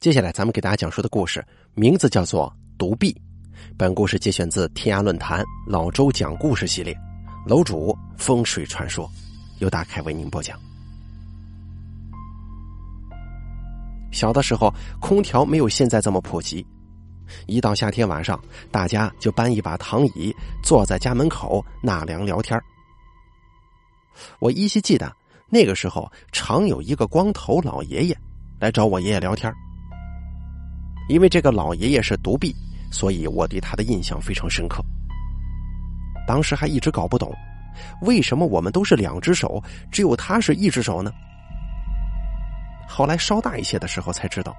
接下来咱们给大家讲述的故事名字叫做《独臂》，本故事节选自天涯论坛老周讲故事系列，楼主风水传说，由大凯为您播讲。小的时候，空调没有现在这么普及，一到夏天晚上，大家就搬一把躺椅，坐在家门口纳凉聊天我依稀记得那个时候，常有一个光头老爷爷来找我爷爷聊天因为这个老爷爷是独臂，所以我对他的印象非常深刻。当时还一直搞不懂，为什么我们都是两只手，只有他是一只手呢？后来稍大一些的时候才知道，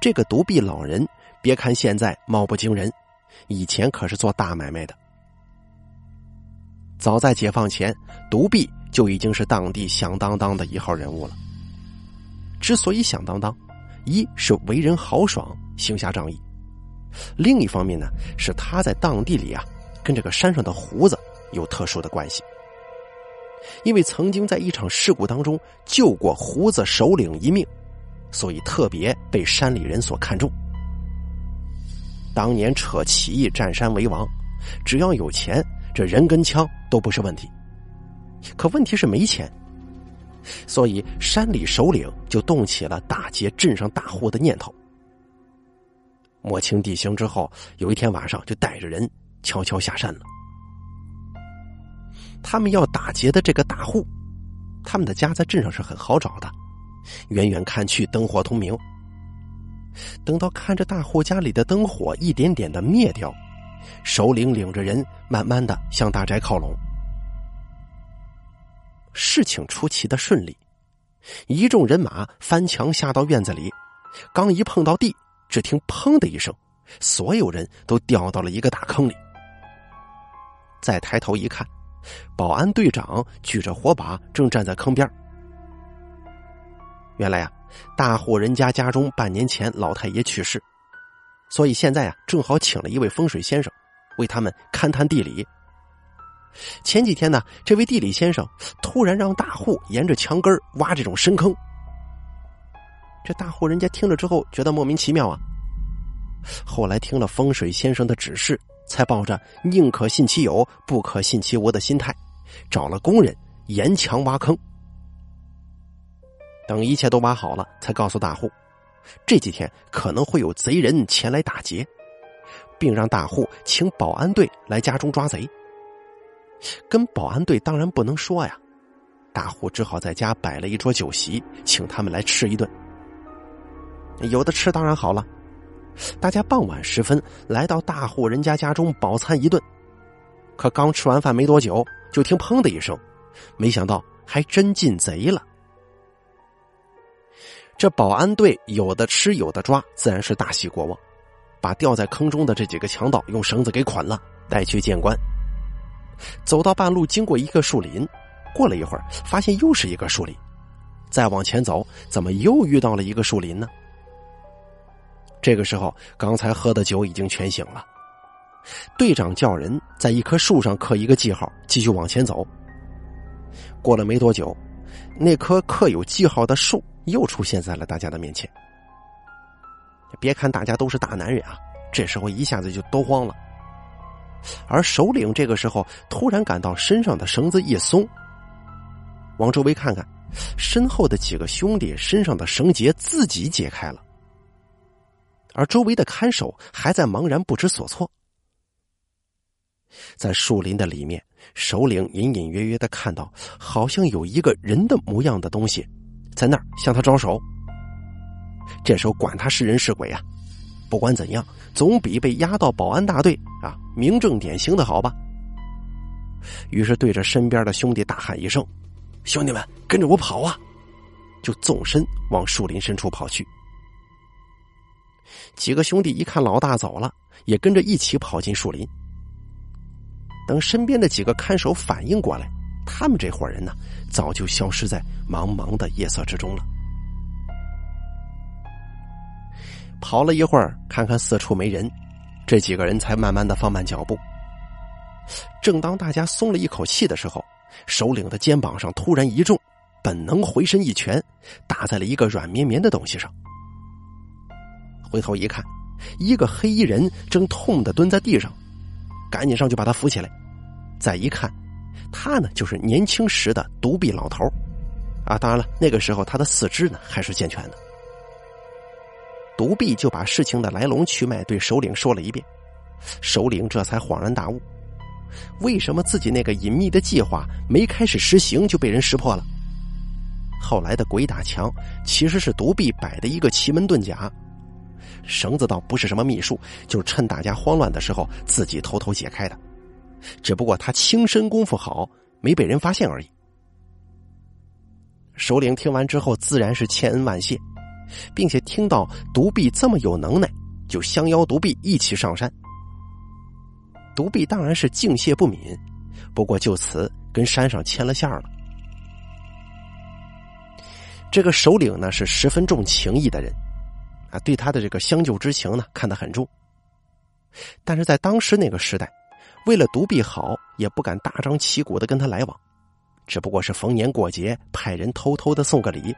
这个独臂老人，别看现在貌不惊人，以前可是做大买卖的。早在解放前，独臂就已经是当地响当当的一号人物了。之所以响当当，一是为人豪爽。行侠仗义，另一方面呢，是他在当地里啊，跟这个山上的胡子有特殊的关系。因为曾经在一场事故当中救过胡子首领一命，所以特别被山里人所看重。当年扯起义占山为王，只要有钱，这人跟枪都不是问题。可问题是没钱，所以山里首领就动起了打劫镇上大户的念头。摸清地形之后，有一天晚上就带着人悄悄下山了。他们要打劫的这个大户，他们的家在镇上是很好找的，远远看去灯火通明。等到看着大户家里的灯火一点点的灭掉，首领领着人慢慢的向大宅靠拢。事情出奇的顺利，一众人马翻墙下到院子里，刚一碰到地。只听“砰”的一声，所有人都掉到了一个大坑里。再抬头一看，保安队长举着火把正站在坑边。原来啊，大户人家家中半年前老太爷去世，所以现在啊，正好请了一位风水先生，为他们勘探地理。前几天呢，这位地理先生突然让大户沿着墙根挖这种深坑。这大户人家听了之后，觉得莫名其妙啊。后来听了风水先生的指示，才抱着宁可信其有，不可信其无的心态，找了工人沿墙挖坑。等一切都挖好了，才告诉大户，这几天可能会有贼人前来打劫，并让大户请保安队来家中抓贼。跟保安队当然不能说呀，大户只好在家摆了一桌酒席，请他们来吃一顿。有的吃当然好了，大家傍晚时分来到大户人家家中饱餐一顿，可刚吃完饭没多久，就听“砰”的一声，没想到还真进贼了。这保安队有的吃有的抓，自然是大喜过望，把掉在坑中的这几个强盗用绳子给捆了，带去见官。走到半路，经过一个树林，过了一会儿，发现又是一个树林，再往前走，怎么又遇到了一个树林呢？这个时候，刚才喝的酒已经全醒了。队长叫人在一棵树上刻一个记号，继续往前走。过了没多久，那棵刻有记号的树又出现在了大家的面前。别看大家都是大男人啊，这时候一下子就都慌了。而首领这个时候突然感到身上的绳子一松，往周围看看，身后的几个兄弟身上的绳结自己解开了。而周围的看守还在茫然不知所措。在树林的里面，首领隐隐约约的看到，好像有一个人的模样的东西，在那儿向他招手。这时候管他是人是鬼啊，不管怎样，总比被押到保安大队啊明正典型的好吧。于是对着身边的兄弟大喊一声：“兄弟们，跟着我跑啊！”就纵身往树林深处跑去。几个兄弟一看老大走了，也跟着一起跑进树林。等身边的几个看守反应过来，他们这伙人呢，早就消失在茫茫的夜色之中了。跑了一会儿，看看四处没人，这几个人才慢慢的放慢脚步。正当大家松了一口气的时候，首领的肩膀上突然一重，本能回身一拳，打在了一个软绵绵的东西上。回头一看，一个黑衣人正痛的蹲在地上，赶紧上去把他扶起来。再一看，他呢就是年轻时的独臂老头啊！当然了，那个时候他的四肢呢还是健全的。独臂就把事情的来龙去脉对首领说了一遍，首领这才恍然大悟：为什么自己那个隐秘的计划没开始实行就被人识破了？后来的鬼打墙其实是独臂摆的一个奇门遁甲，绳子倒不是什么秘术，就是趁大家慌乱的时候自己偷偷解开的。只不过他轻身功夫好，没被人发现而已。首领听完之后，自然是千恩万谢，并且听到独臂这么有能耐，就相邀独臂一起上山。独臂当然是敬谢不敏，不过就此跟山上牵了线了。这个首领呢是十分重情义的人，啊，对他的这个相救之情呢看得很重。但是在当时那个时代，为了独臂好，也不敢大张旗鼓的跟他来往，只不过是逢年过节派人偷偷的送个礼。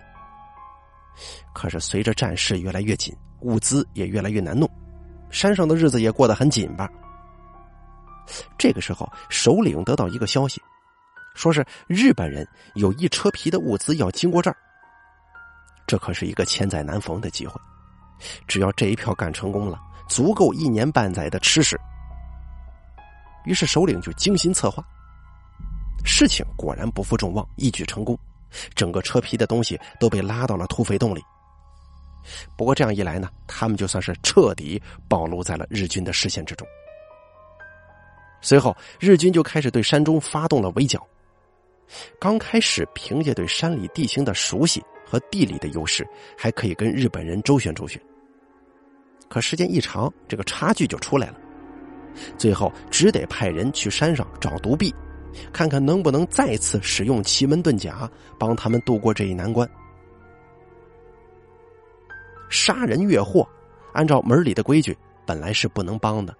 可是随着战事越来越紧，物资也越来越难弄，山上的日子也过得很紧巴。这个时候，首领得到一个消息，说是日本人有一车皮的物资要经过这儿。这可是一个千载难逢的机会，只要这一票干成功了，足够一年半载的吃食。于是首领就精心策划，事情果然不负众望，一举成功，整个车皮的东西都被拉到了土匪洞里。不过这样一来呢，他们就算是彻底暴露在了日军的视线之中。随后，日军就开始对山中发动了围剿。刚开始，凭借对山里地形的熟悉。和地理的优势，还可以跟日本人周旋周旋。可时间一长，这个差距就出来了。最后只得派人去山上找独臂，看看能不能再次使用奇门遁甲帮他们度过这一难关。杀人越货，按照门里的规矩，本来是不能帮的。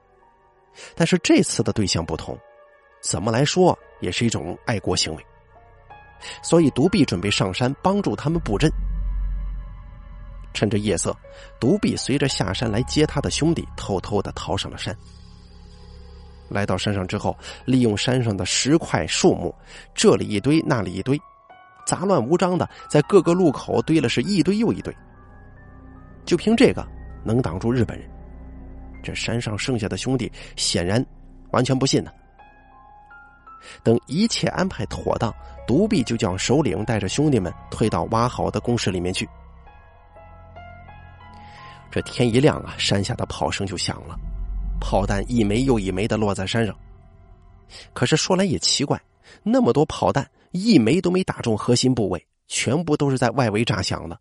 但是这次的对象不同，怎么来说也是一种爱国行为。所以，独臂准备上山帮助他们布阵。趁着夜色，独臂随着下山来接他的兄弟，偷偷的逃上了山。来到山上之后，利用山上的石块、树木，这里一堆，那里一堆，杂乱无章的，在各个路口堆了是一堆又一堆。就凭这个，能挡住日本人？这山上剩下的兄弟显然完全不信呢。等一切安排妥当，独臂就叫首领带着兄弟们退到挖好的工事里面去。这天一亮啊，山下的炮声就响了，炮弹一枚又一枚的落在山上。可是说来也奇怪，那么多炮弹，一枚都没打中核心部位，全部都是在外围炸响的。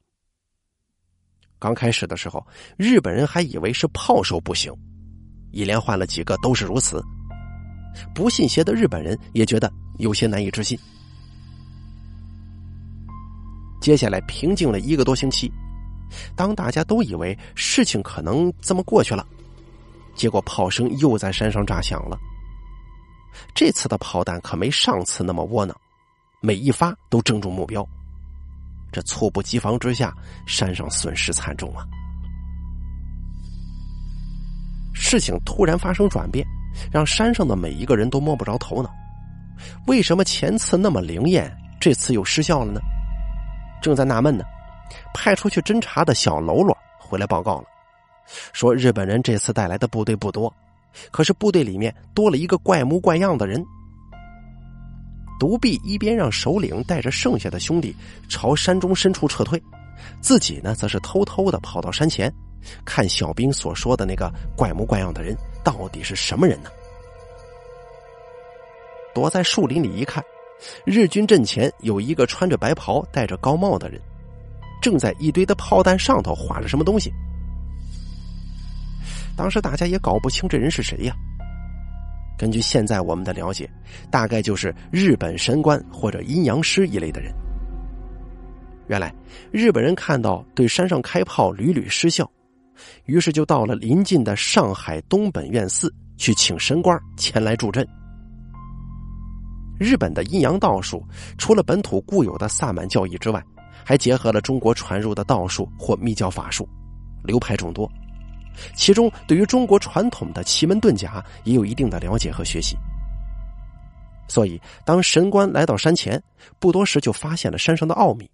刚开始的时候，日本人还以为是炮手不行，一连换了几个都是如此。不信邪的日本人也觉得有些难以置信。接下来平静了一个多星期，当大家都以为事情可能这么过去了，结果炮声又在山上炸响了。这次的炮弹可没上次那么窝囊，每一发都正中目标。这猝不及防之下，山上损失惨重啊！事情突然发生转变。让山上的每一个人都摸不着头脑，为什么前次那么灵验，这次又失效了呢？正在纳闷呢，派出去侦查的小喽啰回来报告了，说日本人这次带来的部队不多，可是部队里面多了一个怪模怪样的人。独臂一边让首领带着剩下的兄弟朝山中深处撤退，自己呢则是偷偷的跑到山前，看小兵所说的那个怪模怪样的人。到底是什么人呢？躲在树林里一看，日军阵前有一个穿着白袍、戴着高帽的人，正在一堆的炮弹上头画着什么东西。当时大家也搞不清这人是谁呀。根据现在我们的了解，大概就是日本神官或者阴阳师一类的人。原来日本人看到对山上开炮屡屡失效。于是就到了临近的上海东本院寺去请神官前来助阵。日本的阴阳道术除了本土固有的萨满教义之外，还结合了中国传入的道术或密教法术，流派众多，其中对于中国传统的奇门遁甲也有一定的了解和学习。所以，当神官来到山前，不多时就发现了山上的奥秘。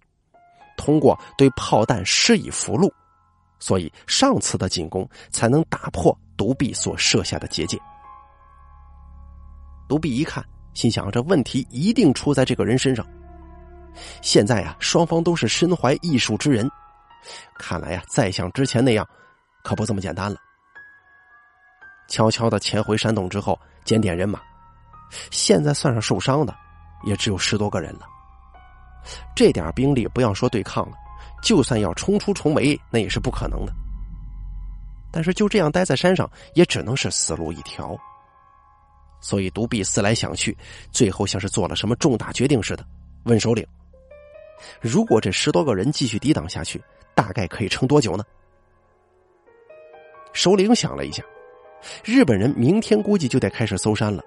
通过对炮弹施以符箓，所以上次的进攻才能打破独臂所设下的结界。独臂一看，心想：这问题一定出在这个人身上。现在呀，双方都是身怀异术之人，看来呀，再像之前那样，可不这么简单了。悄悄的潜回山洞之后，检点人马。现在算上受伤的，也只有十多个人了。这点兵力不要说对抗了，就算要冲出重围，那也是不可能的。但是就这样待在山上，也只能是死路一条。所以独臂思来想去，最后像是做了什么重大决定似的，问首领：“如果这十多个人继续抵挡下去，大概可以撑多久呢？”首领想了一下，日本人明天估计就得开始搜山了。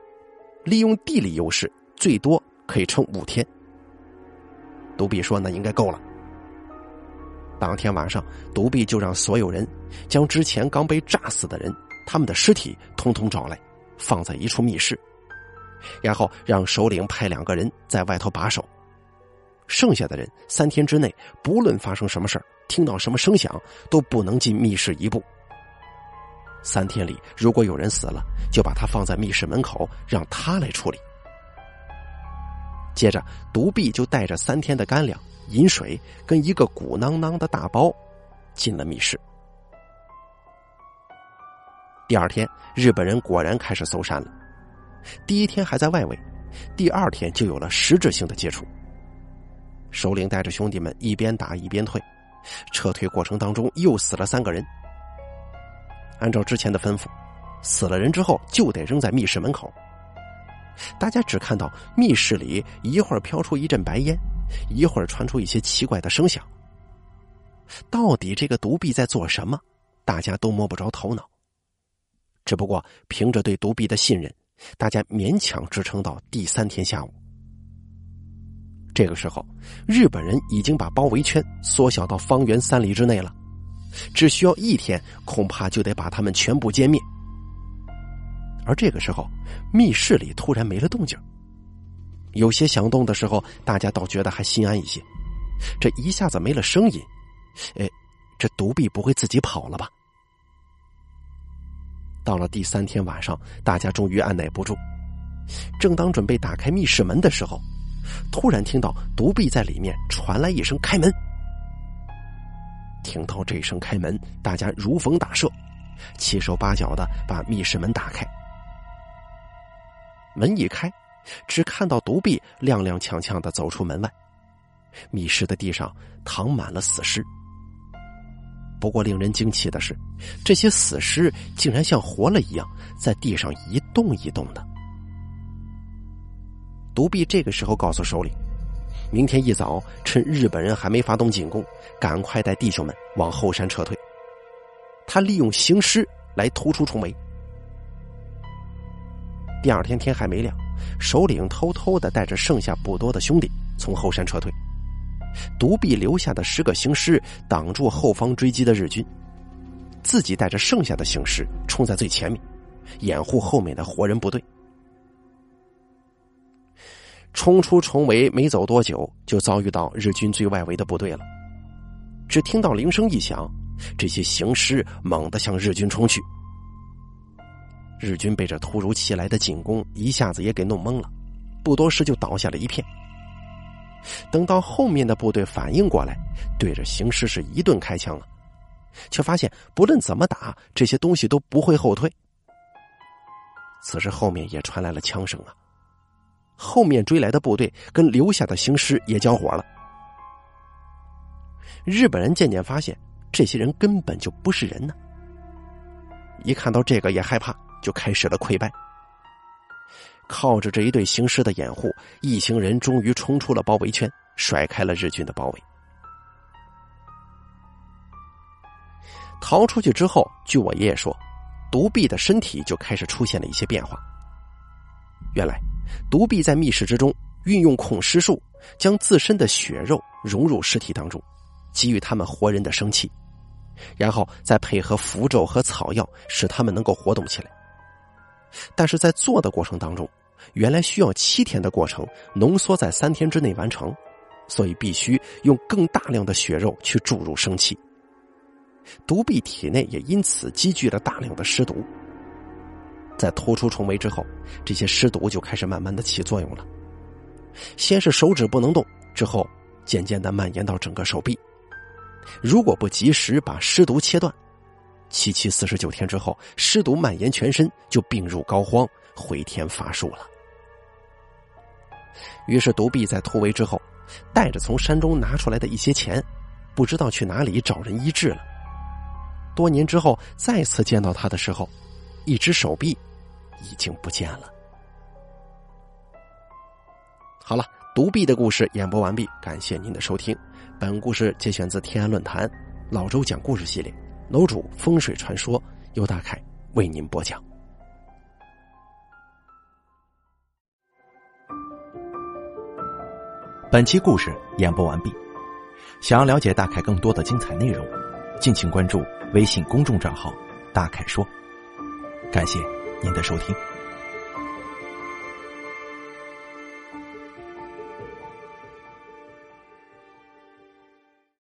利用地理优势，最多可以撑五天。独臂说：“那应该够了。”当天晚上，独臂就让所有人将之前刚被炸死的人他们的尸体通通找来，放在一处密室，然后让首领派两个人在外头把守，剩下的人三天之内，不论发生什么事听到什么声响，都不能进密室一步。三天里，如果有人死了，就把他放在密室门口，让他来处理。接着，独臂就带着三天的干粮、饮水跟一个鼓囊囊的大包，进了密室。第二天，日本人果然开始搜山了。第一天还在外围，第二天就有了实质性的接触。首领带着兄弟们一边打一边退，撤退过程当中又死了三个人。按照之前的吩咐，死了人之后就得扔在密室门口。大家只看到密室里一会儿飘出一阵白烟，一会儿传出一些奇怪的声响。到底这个独臂在做什么？大家都摸不着头脑。只不过凭着对独臂的信任，大家勉强支撑到第三天下午。这个时候，日本人已经把包围圈缩小到方圆三里之内了。只需要一天，恐怕就得把他们全部歼灭。而这个时候，密室里突然没了动静。有些响动的时候，大家倒觉得还心安一些。这一下子没了声音，哎，这独臂不会自己跑了吧？到了第三天晚上，大家终于按耐不住，正当准备打开密室门的时候，突然听到独臂在里面传来一声“开门”。听到这声开门，大家如逢大赦，七手八脚的把密室门打开。门一开，只看到独臂踉踉跄跄的走出门外。密室的地上躺满了死尸。不过令人惊奇的是，这些死尸竟然像活了一样，在地上一动一动的。独臂这个时候告诉首领。明天一早，趁日本人还没发动进攻，赶快带弟兄们往后山撤退。他利用行尸来突出重围。第二天天还没亮，首领偷偷的带着剩下不多的兄弟从后山撤退，独臂留下的十个行尸挡住后方追击的日军，自己带着剩下的行尸冲在最前面，掩护后面的活人部队。冲出重围没走多久，就遭遇到日军最外围的部队了。只听到铃声一响，这些行尸猛地向日军冲去。日军被这突如其来的进攻一下子也给弄懵了，不多时就倒下了一片。等到后面的部队反应过来，对着行尸是一顿开枪了，却发现不论怎么打，这些东西都不会后退。此时后面也传来了枪声啊。后面追来的部队跟留下的行尸也交火了。日本人渐渐发现，这些人根本就不是人呢。一看到这个也害怕，就开始了溃败。靠着这一队行尸的掩护，一行人终于冲出了包围圈，甩开了日军的包围。逃出去之后，据我爷爷说，独臂的身体就开始出现了一些变化。原来。独臂在密室之中运用控尸术，将自身的血肉融入尸体当中，给予他们活人的生气，然后再配合符咒和草药，使他们能够活动起来。但是在做的过程当中，原来需要七天的过程，浓缩在三天之内完成，所以必须用更大量的血肉去注入生气。独臂体内也因此积聚了大量的尸毒。在突出重围之后，这些尸毒就开始慢慢的起作用了。先是手指不能动，之后渐渐的蔓延到整个手臂。如果不及时把尸毒切断，七七四十九天之后，尸毒蔓延全身，就病入膏肓，回天乏术了。于是独臂在突围之后，带着从山中拿出来的一些钱，不知道去哪里找人医治了。多年之后再次见到他的时候，一只手臂已经不见了。好了，独臂的故事演播完毕，感谢您的收听。本故事节选自天安论坛老周讲故事系列，楼主风水传说由大凯为您播讲。本期故事演播完毕，想要了解大凯更多的精彩内容，敬请关注微信公众账号“大凯说”。感谢您的收听。